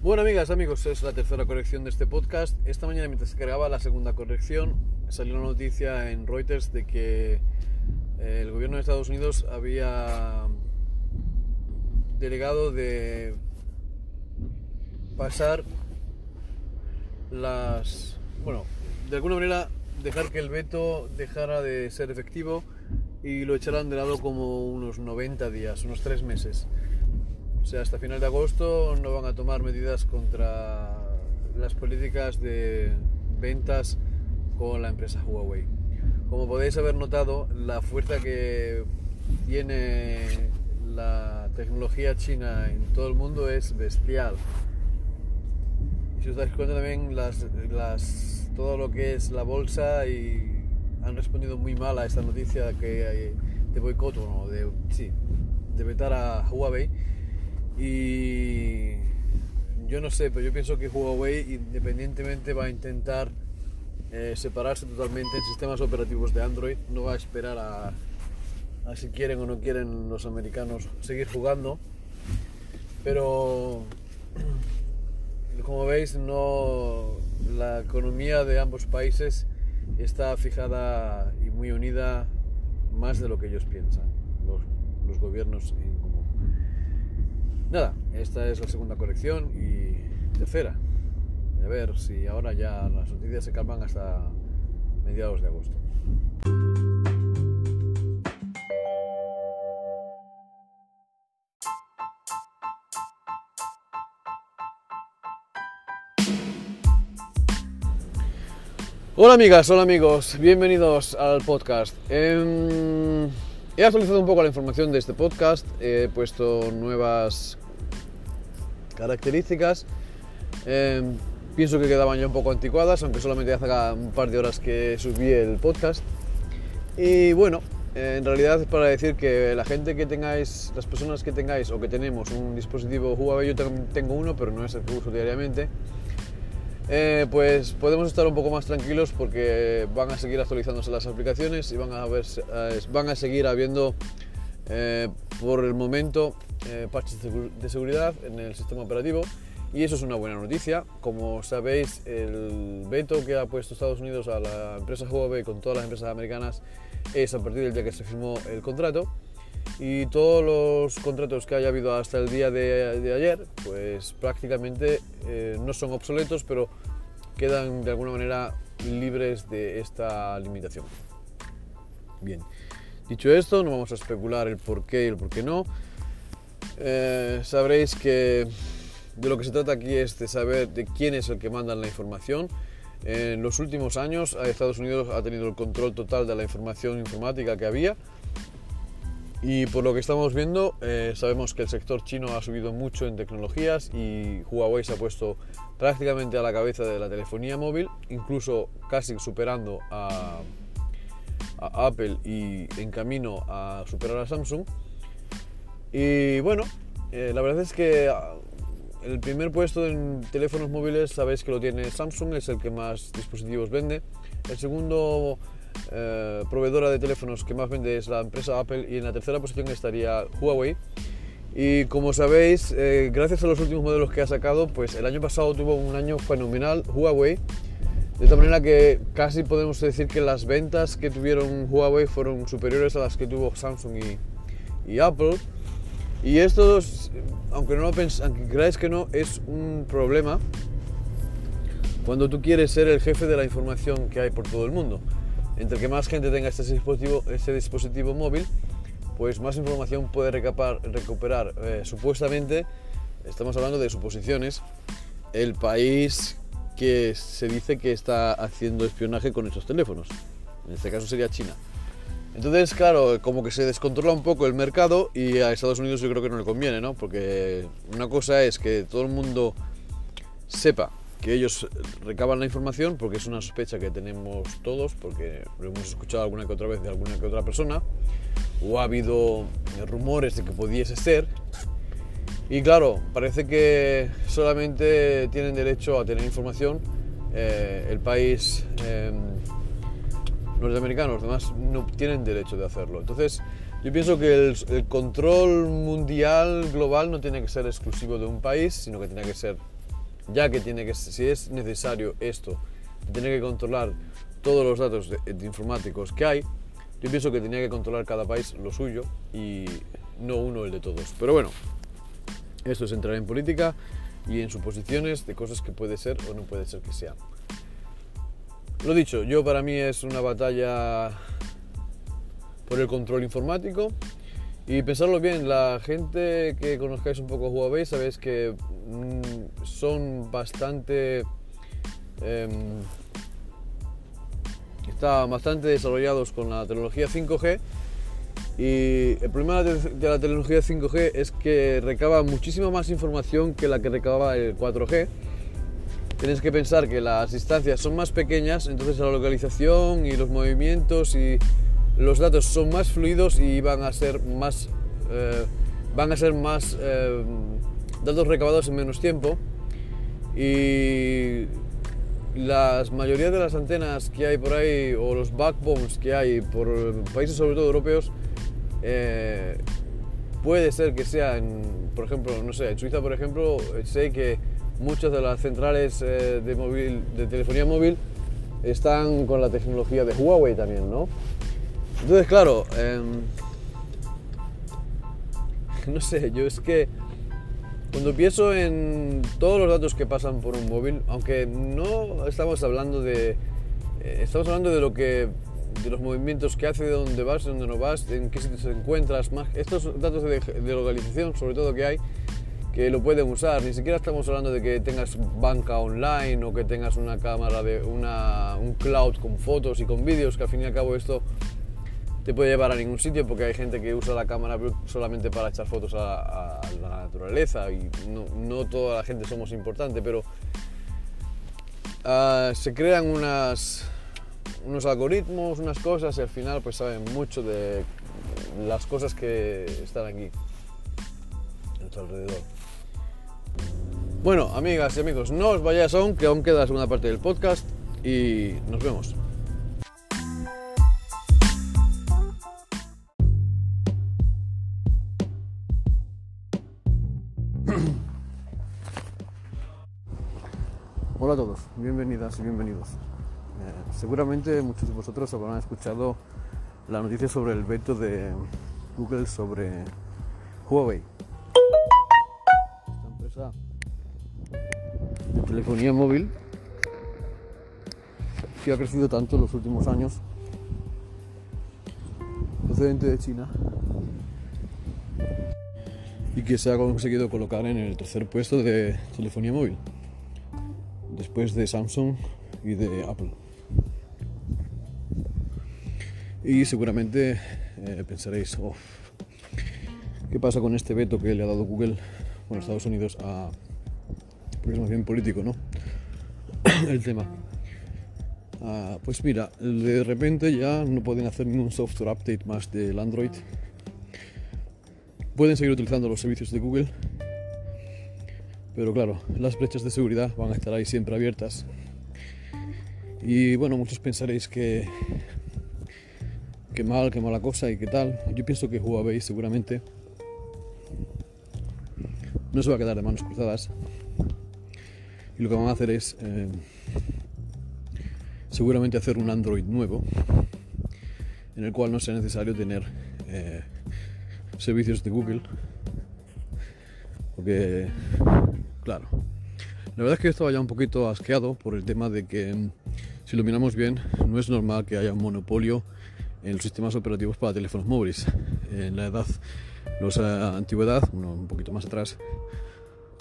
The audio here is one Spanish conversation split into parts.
Bueno, amigas, amigos, es la tercera corrección de este podcast. Esta mañana, mientras se cargaba la segunda corrección, salió una noticia en Reuters de que eh, el gobierno de Estados Unidos había delegado de pasar las. Bueno, de alguna manera dejar que el veto dejara de ser efectivo y lo echarán de lado como unos 90 días, unos 3 meses. O sea, hasta final de agosto no van a tomar medidas contra las políticas de ventas con la empresa Huawei. Como podéis haber notado, la fuerza que tiene la tecnología china en todo el mundo es bestial. Y si os dais cuenta también las, las, todo lo que es la bolsa y han respondido muy mal a esta noticia que de boicot, o de, sí, de vetar a Huawei. Y yo no sé, pero yo pienso que Huawei independientemente va a intentar eh, separarse totalmente en sistemas operativos de Android, no va a esperar a, a si quieren o no quieren los americanos seguir jugando. Pero como veis, no la economía de ambos países está fijada y muy unida más de lo que ellos piensan, los, los gobiernos. Nada, esta es la segunda corrección y tercera. A ver si ahora ya las noticias se calman hasta mediados de agosto. Hola amigas, hola amigos, bienvenidos al podcast. He actualizado un poco la información de este podcast, he puesto nuevas características. Eh, pienso que quedaban ya un poco anticuadas, aunque solamente hace un par de horas que subí el podcast. Y bueno, en realidad es para decir que la gente que tengáis, las personas que tengáis o que tenemos un dispositivo Huawei, yo tengo uno, pero no es el que uso diariamente eh, pues podemos estar un poco más tranquilos porque van a seguir actualizándose las aplicaciones y van a, eh, van a seguir habiendo eh, por el momento parches de seguridad en el sistema operativo y eso es una buena noticia. Como sabéis, el veto que ha puesto Estados Unidos a la empresa Huawei con todas las empresas americanas es a partir del día que se firmó el contrato y todos los contratos que haya habido hasta el día de, ayer, pues prácticamente eh, no son obsoletos, pero quedan de alguna manera libres de esta limitación. Bien, dicho esto, no vamos a especular el por qué y el por qué no. Eh, sabréis que de lo que se trata aquí es de saber de quién es el que manda la información. En los últimos años, Estados Unidos ha tenido el control total de la información informática que había y por lo que estamos viendo, eh, sabemos que el sector chino ha subido mucho en tecnologías y Huawei se ha puesto prácticamente a la cabeza de la telefonía móvil, incluso casi superando a, Apple y en camino a superar a Samsung. Y bueno, eh, la verdad es que ah, el primer puesto en teléfonos móviles sabéis que lo tiene Samsung, es el que más dispositivos vende. El segundo eh, proveedora de teléfonos que más vende es la empresa Apple y en la tercera posición estaría Huawei. Y como sabéis, eh, gracias a los últimos modelos que ha sacado, pues el año pasado tuvo un año fenomenal Huawei, de tal manera que casi podemos decir que las ventas que tuvieron Huawei fueron superiores a las que tuvo Samsung y, y Apple. Y esto, aunque, no lo aunque creáis que no, es un problema cuando tú quieres ser el jefe de la información que hay por todo el mundo entre que más gente tenga este dispositivo, este dispositivo móvil, pues más información puede recuperar eh, supuestamente, estamos hablando de suposiciones, el país que se dice que está haciendo espionaje con esos teléfonos. En este caso sería China. Entonces, claro, como que se descontrola un poco el mercado y a Estados Unidos yo creo que no le conviene, ¿no? Porque una cosa es que todo el mundo sepa que ellos recaban la información porque es una sospecha que tenemos todos, porque lo hemos escuchado alguna que otra vez de alguna que otra persona, o ha habido rumores de que pudiese ser. Y claro, parece que solamente tienen derecho a tener información eh, el país eh, norteamericano, los demás no tienen derecho de hacerlo. Entonces, yo pienso que el, el control mundial, global, no tiene que ser exclusivo de un país, sino que tiene que ser ya que tiene que, si es necesario esto, tiene que controlar todos los datos de, informáticos que hay, yo pienso que tenía que controlar cada país lo suyo y no uno el de todos. Pero bueno, esto es entrar en política y en suposiciones de cosas que puede ser o no puede ser que sean. Lo dicho, yo para mí es una batalla por el control informático y pensarlo bien, la gente que conozcáis un poco Huawei sabéis que mm, son bastante... Em, están bastante desarrollados con la tecnología 5G y el problema de la tecnología 5G es que recaba muchísima más información que la que recababa el 4G. Tienes que pensar que las distancias son más pequeñas, entonces la localización y los movimientos y los datos son más fluidos y van a ser más, eh, van a ser más eh, datos recabados en menos tiempo. Y la mayoría de las antenas que hay por ahí o los backbones que hay por países sobre todo europeos eh, puede ser que sea, en, por ejemplo, no sé, en Suiza, por ejemplo, sé que muchas de las centrales eh, de, móvil, de telefonía móvil están con la tecnología de Huawei también, ¿no? Entonces, claro, em, no sé, yo es que cuando pienso en todos los datos que pasan por un móvil, aunque no estamos hablando de... Eh, estamos hablando de lo que de los movimientos que hace, de dónde vas, de dónde no vas, en qué sitio te encuentras, más estos datos de, localización, sobre todo que hay, que lo pueden usar. Ni siquiera estamos hablando de que tengas banca online o que tengas una cámara de una, un cloud con fotos y con vídeos, que al fin y al cabo esto te puede llevar a ningún sitio porque hay gente que usa la cámara solamente para echar fotos a, la naturaleza y no, toda la gente somos importante, pero uh, se crean unas unos algoritmos, unas cosas y al final pues saben mucho de las cosas que están aquí a nuestro alrededor. Bueno, amigas y amigos, no os vayáis aún, que aún queda la segunda parte del podcast y nos vemos. Hola a todos, bienvenidas y bienvenidos. Eh, seguramente muchos de vosotros habrán escuchado la noticia sobre el veto de Google sobre Huawei. Esta empresa de telefonía móvil que ha crecido tanto en los últimos años, procedente de China, y que se ha conseguido colocar en el tercer puesto de telefonía móvil, después de Samsung y de Apple. Y seguramente eh, pensaréis, oh, ¿qué pasa con este veto que le ha dado Google, bueno, Estados Unidos, a... porque es más bien político, ¿no? El tema. Ah, pues mira, de repente ya no pueden hacer ningún software update más del Android. Pueden seguir utilizando los servicios de Google, pero claro, las brechas de seguridad van a estar ahí siempre abiertas. Y bueno, muchos pensaréis que qué mal, qué mala cosa y qué tal. Yo pienso que Huawei seguramente no se va a quedar de manos cruzadas. Y lo que van a hacer es eh, seguramente hacer un Android nuevo en el cual no sea necesario tener eh, servicios de Google. Porque, claro, la verdad es que estaba ya un poquito asqueado por el tema de que, si lo miramos bien, no es normal que haya un monopolio en los sistemas operativos para teléfonos móviles. En la edad, la antigüedad, un poquito más atrás,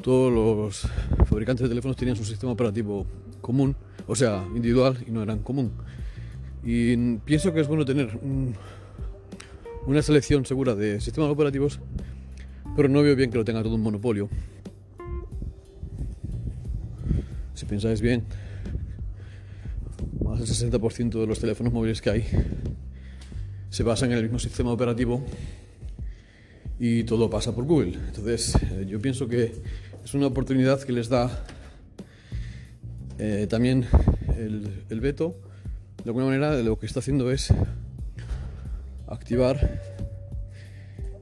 todos los fabricantes de teléfonos tenían su sistema operativo común, o sea, individual y no eran común. Y pienso que es bueno tener una selección segura de sistemas operativos, pero no veo bien que lo tenga todo un monopolio. Si pensáis bien, más del 60% de los teléfonos móviles que hay se basan en el mismo sistema operativo y todo pasa por Google. Entonces, eh, yo pienso que es una oportunidad que les da eh, también el, veto. De alguna manera, lo que está haciendo es activar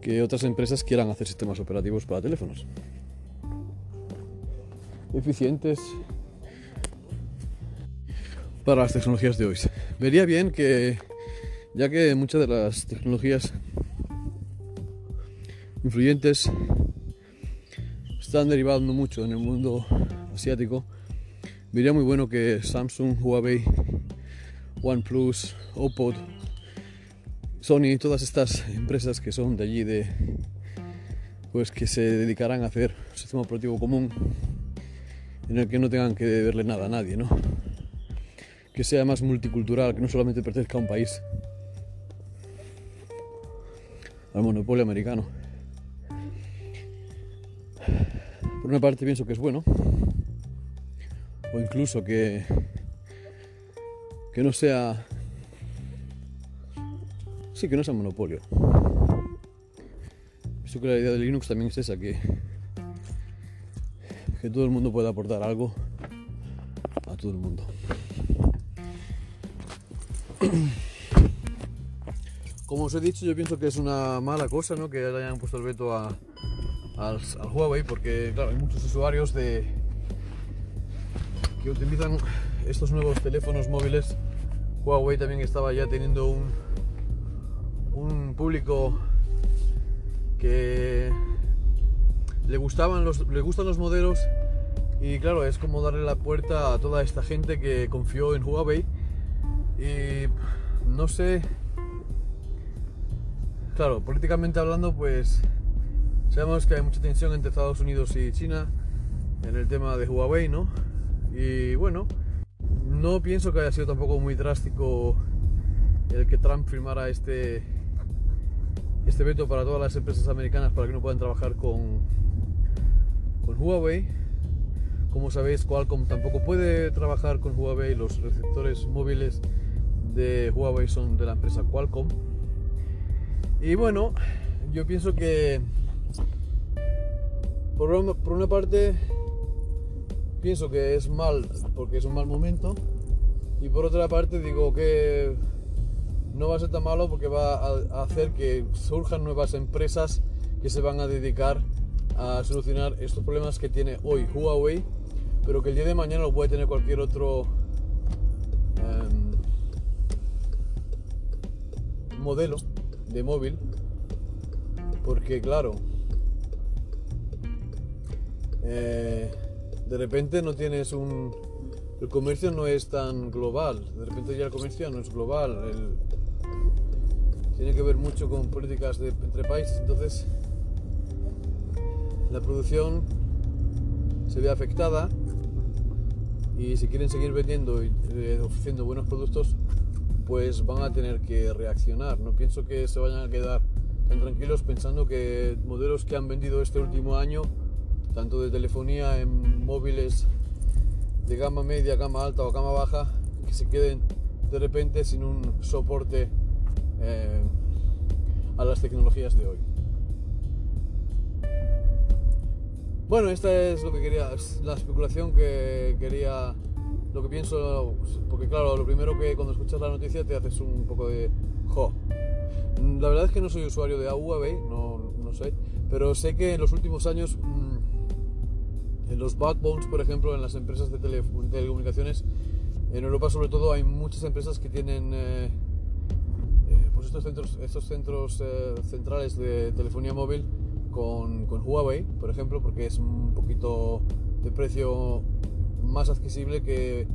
que otras empresas quieran hacer sistemas operativos para teléfonos. eficientes para las tecnologías de hoy. Vería bien que, ya que muchas de las tecnologías influyentes están derivando mucho en el mundo asiático, vería muy bueno que Samsung, Huawei, OnePlus, Oppo, Sony, todas estas empresas que son de allí, de, pues que se dedicarán a hacer un sistema operativo común en el que no tengan que verle nada a nadie, ¿no? Que sea más multicultural, que no solamente pertenezca a un país, al monopolio americano. Por una parte pienso que es bueno, o incluso que, que no sea... Sí, que no sea monopolio. Pienso que la idea de Linux también es esa, que, que todo el mundo pueda aportar algo a todo el mundo. Como os he dicho, yo pienso que es una mala cosa ¿no? que hayan puesto el veto a, al, Huawei porque claro, hay muchos usuarios de, que utilizan estos nuevos teléfonos móviles. Huawei también estaba ya teniendo un, un público que le gustaban los, le gustan los modelos y claro, es como darle la puerta a toda esta gente que confió en Huawei no sé, claro, políticamente hablando pues Sabemos que hay mucha tensión entre Estados Unidos y China en el tema de Huawei, ¿no? Y bueno, no pienso que haya sido tampoco muy drástico el que Trump firmara este, este veto para todas las empresas americanas para que no puedan trabajar con, con Huawei. Como sabéis, Qualcomm tampoco puede trabajar con Huawei. Los receptores móviles de Huawei son de la empresa Qualcomm. Y bueno, yo pienso que por una, parte, pienso que es mal porque es un mal momento. Y por otra parte, digo que no va a ser tan malo porque va a hacer que surjan nuevas empresas que se van a dedicar a solucionar estos problemas que tiene hoy Huawei, pero que el día de mañana lo puede tener cualquier otro modelo de móvil. Porque claro, eh, de repente no tienes un... El comercio no es tan global, de repente ya el comercio no es global, tiene que ver mucho con políticas de, entre países, entonces la producción se ve afectada y si quieren seguir vendiendo y eh, ofreciendo buenos productos, pues van a tener que reaccionar. No pienso que se vayan a quedar tan tranquilos pensando que modelos que han vendido este último año tanto de telefonía en móviles de gama media, gama alta o gama baja, que se queden de repente sin un soporte eh, a las tecnologías de hoy. Bueno, esta es lo que quería, la especulación que quería, lo que pienso, porque claro, lo primero que cuando escuchas la noticia te haces un poco de jo. La verdad es que no soy usuario de Huawei, no, no sé, pero sé que en los últimos años mm, en los backbones, por ejemplo, en las empresas de telecomunicaciones, en Europa sobre todo hay muchas empresas que tienen eh, eh, pues estos centros, estos centros eh, centrales de telefonía móvil con, con, Huawei, por ejemplo, porque es un poquito de precio más accesible que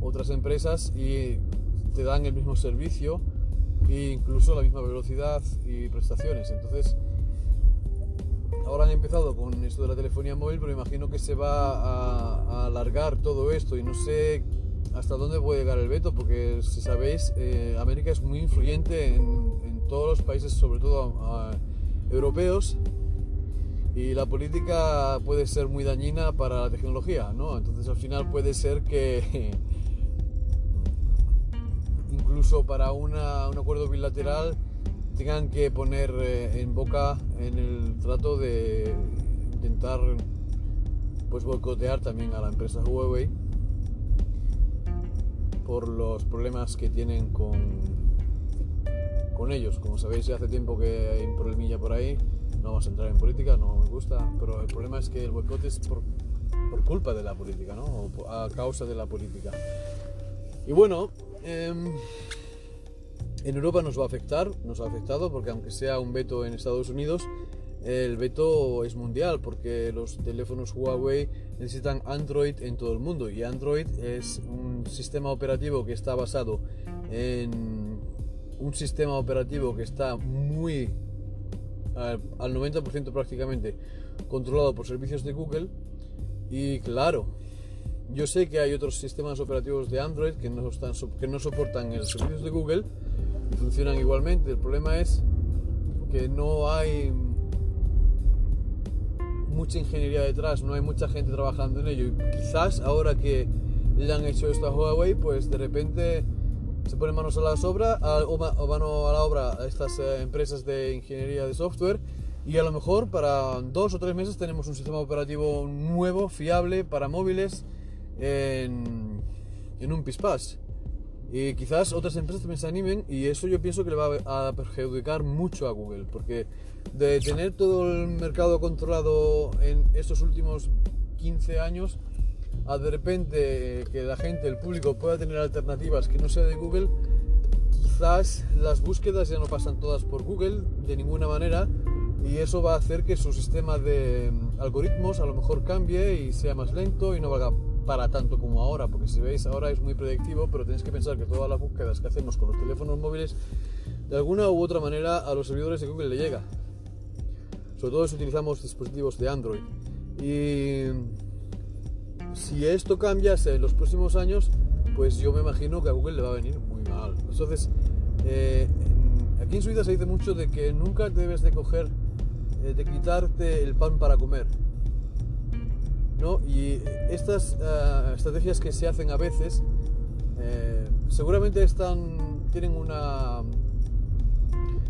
otras empresas y te dan el mismo servicio e incluso la misma velocidad y prestaciones. Entonces, ahora han empezado con esto de la telefonía móvil, pero imagino que se va a, alargar todo esto y no sé hasta dónde puede llegar el veto, porque si sabéis, eh, América es muy influyente en, todos los países, sobre todo europeos, y la política puede ser muy dañina para la tecnología, ¿no? Entonces al final puede ser que incluso para un acuerdo bilateral tengan que poner eh, en boca en el trato de intentar pues boicotear también a la empresa Huawei por los problemas que tienen con, con ellos. Como sabéis, hace tiempo que hay un problemilla por ahí. No vamos a entrar en política, no gusta, pero el problema es que el boicot es por, culpa de la política, ¿no? A causa de la política. Y bueno, em, en Europa nos va a afectar, nos ha afectado, porque aunque sea un veto en Estados Unidos, el veto es mundial, porque los teléfonos Huawei necesitan Android en todo el mundo, y Android es un sistema operativo que está basado en un sistema operativo que está muy al, 90% prácticamente controlado por servicios de Google y claro, yo sé que hay otros sistemas operativos de Android que no, están, que no soportan los servicios de Google y funcionan igualmente. El problema es que no hay mucha ingeniería detrás, no hay mucha gente trabajando en ello. Y quizás ahora que le han hecho esto a Huawei, pues de repente se ponen manos a la obra o mano a la obra a estas eh, empresas de ingeniería de software y a lo mejor para dos o tres meses tenemos un sistema operativo nuevo, fiable para móviles en, en un pispás. Y quizás otras empresas también se animen y eso yo pienso que le va a perjudicar mucho a Google, porque de tener todo el mercado controlado en estos últimos 15 años, a de repente que la gente, el público pueda tener alternativas que no sea de Google, quizás las búsquedas ya no pasan todas por Google de ninguna manera y eso va a hacer que su sistema de mm, algoritmos a lo mejor cambie y sea más lento y no valga para tanto como ahora, porque si veis ahora es muy predictivo, pero tenéis que pensar que todas las búsquedas que hacemos con los teléfonos móviles de alguna u otra manera a los servidores de Google le llega. Sobre todo si utilizamos dispositivos de Android. Y si esto cambiase en los próximos años, pues yo me imagino que a Google le va a venir muy mal. Entonces, eh, aquí en Suiza se dice mucho de que nunca debes de coger eh, de quitarte el pan para comer. ¿no? Y estas eh, estrategias que se hacen a veces seguramente están, tienen una...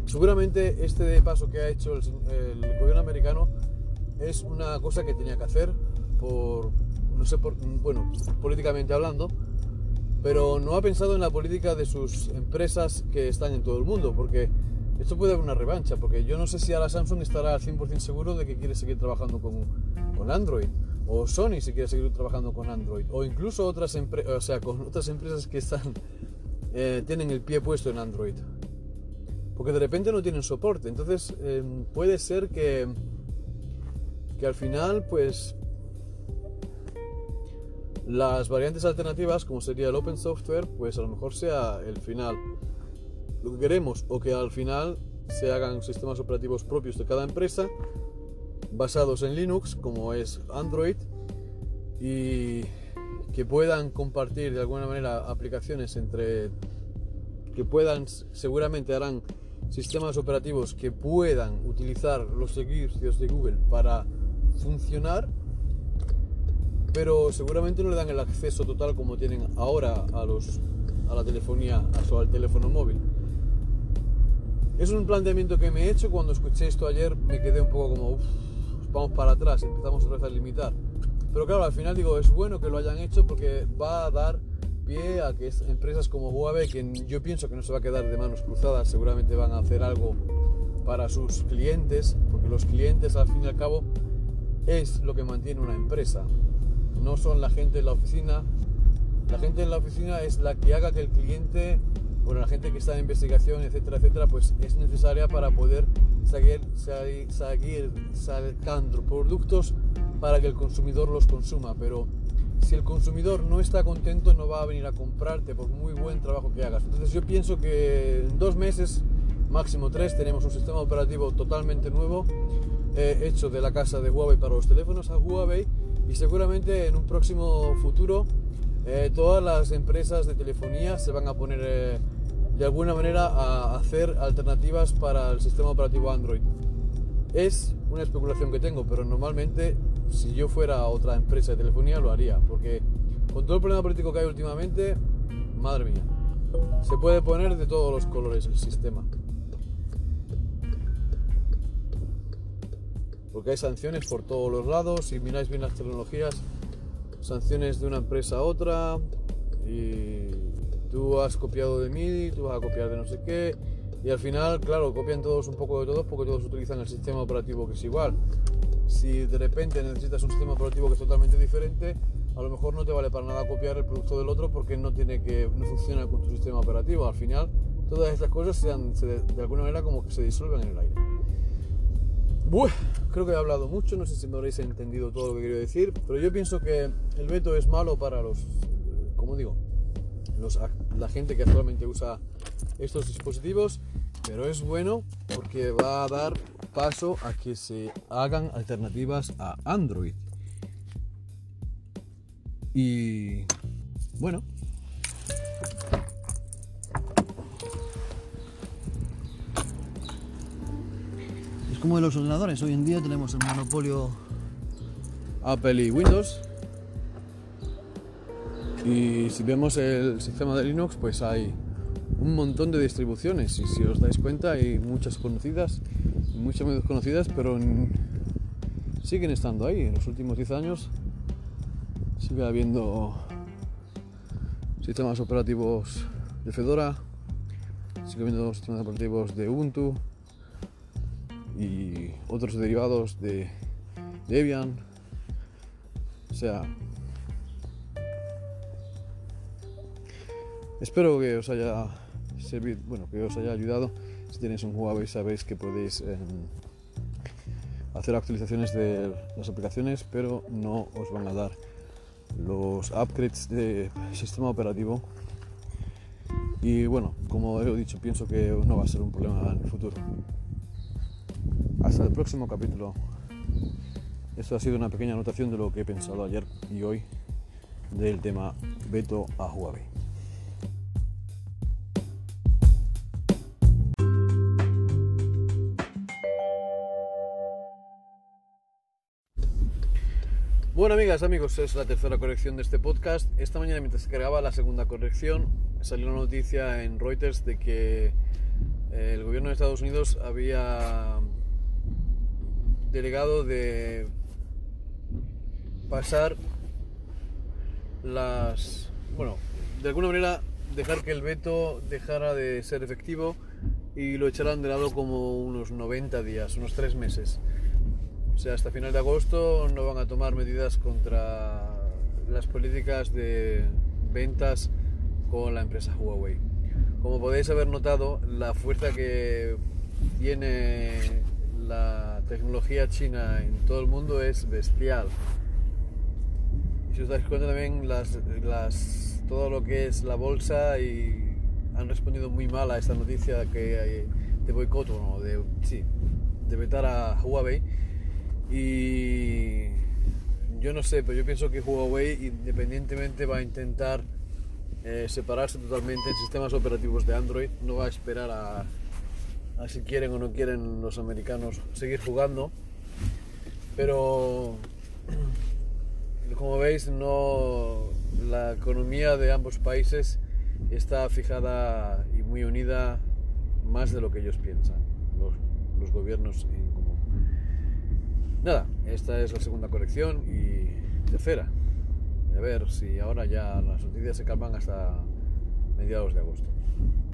Seguramente este paso que ha hecho el, gobierno americano es una cosa que tenía que hacer por, no sé, por, bueno, políticamente hablando, pero no ha pensado en la política de sus empresas que están en todo el mundo, porque esto puede haber una revancha, porque yo no sé si ahora Samsung estará al 100% seguro de que quiere seguir trabajando con, con Android, o Sony si quiere seguir trabajando con Android, o incluso otras, o sea, con otras empresas que están, eh, tienen el pie puesto en Android. Porque de repente no tienen soporte, entonces em, puede ser que, que al final, pues, las variantes alternativas, como sería el Open Software, pues a lo mejor sea el final. Lo que queremos o que al final se hagan sistemas operativos propios de cada empresa basados en Linux como es Android y que puedan compartir de alguna manera aplicaciones entre que puedan seguramente harán sistemas operativos que puedan utilizar los servicios de Google para funcionar pero seguramente no le dan el acceso total como tienen ahora a los a la telefonía o al teléfono móvil es un planteamiento que me he hecho cuando escuché esto ayer, me quedé un poco como, vamos para atrás, empezamos a limitar. Pero claro, al final digo, es bueno que lo hayan hecho porque va a dar pie a que empresas como Huawei, que yo pienso que no se va a quedar de manos cruzadas, seguramente van a hacer algo para sus clientes, porque los clientes al fin y al cabo es lo que mantiene una empresa. No son la gente en la oficina. La gente en la oficina es la que haga que el cliente bueno, la gente que está en investigación, etcétera, etcétera, pues es necesaria para poder seguir, seguir sacando productos para que el consumidor los consuma. Pero si el consumidor no está contento, no va a venir a comprarte por muy buen trabajo que hagas. Entonces yo pienso que en dos meses, máximo tres, tenemos un sistema operativo totalmente nuevo, eh, hecho de la casa de Huawei para los teléfonos a Huawei y seguramente en un próximo futuro eh, todas las empresas de telefonía se van a poner eh, de alguna manera a hacer alternativas para el sistema operativo Android. Es una especulación que tengo, pero normalmente si yo fuera otra empresa de telefonía lo haría, porque con todo el problema político que hay últimamente, madre mía, se puede poner de todos los colores el sistema. Porque hay sanciones por todos los lados, si miráis bien las tecnologías, sanciones de una empresa a otra y tú has copiado de MIDI, tú vas a copiar de no sé qué y al final, claro, copian todos un poco de todos porque todos utilizan el sistema operativo que es igual. si de repente necesitas un sistema operativo que es totalmente diferente, a lo mejor no te vale para nada copiar el producto del otro porque no tiene que no funciona con tu sistema operativo. Al final, todas estas cosas se, de alguna manera como que se disuelven en el aire. Creo que he hablado mucho, no sé si me habréis entendido todo lo que quería decir, pero yo pienso que el veto es malo para los, como digo, los, la gente que actualmente usa estos dispositivos, pero es bueno porque va a dar paso a que se hagan alternativas a Android. Y bueno. Como de los ordenadores. Hoy en día tenemos el monopolio Apple y Windows. Y si vemos el sistema de Linux, pues hay un montón de distribuciones. Y si os dais cuenta, hay muchas conocidas muchas menos conocidas, pero siguen estando ahí. En los últimos 10 años sigue habiendo sistemas operativos de Fedora, sigue habiendo sistemas operativos de Ubuntu y otros derivados de Debian. O sea, espero que os haya servido, bueno, que os haya ayudado. Si tenéis un Huawei sabéis que podéis em, hacer actualizaciones de las aplicaciones, pero no os van a dar los upgrades de sistema operativo. Y bueno, como he dicho, pienso que no va a ser un problema en el futuro. Hasta el próximo capítulo. Esto ha sido una pequeña anotación de lo que he pensado ayer y hoy del tema veto a Huawei. Bueno, amigas, amigos, es la tercera corrección de este podcast. Esta mañana, mientras cargaba la segunda corrección, salió una noticia en Reuters de que eh, el gobierno de Estados Unidos había delegado de pasar las. Bueno, de alguna manera dejar que el veto dejara de ser efectivo y lo echaran de lado como unos 90 días, unos 3 meses. O sea, hasta final de agosto no van a tomar medidas contra las políticas de ventas con la empresa Huawei. Como podéis haber notado, la fuerza que tiene la tecnología china en todo el mundo es bestial. Y si os dais cuenta también las, las, todo lo que es la bolsa y han respondido muy mal a esta noticia que de boicot o de, sí, de vetar a Huawei y yo no sé, pero yo pienso que Huawei independientemente va a intentar eh, separarse totalmente en sistemas operativos de Android. No va a esperar a, si quieren o no quieren los americanos seguir jugando. Pero como veis, no la economía de ambos países está fijada y muy unida más de lo que ellos piensan, los, los gobiernos en común. Nada, esta es la segunda corrección y tercera. A ver si ahora ya las noticias se calman hasta mediados de agosto.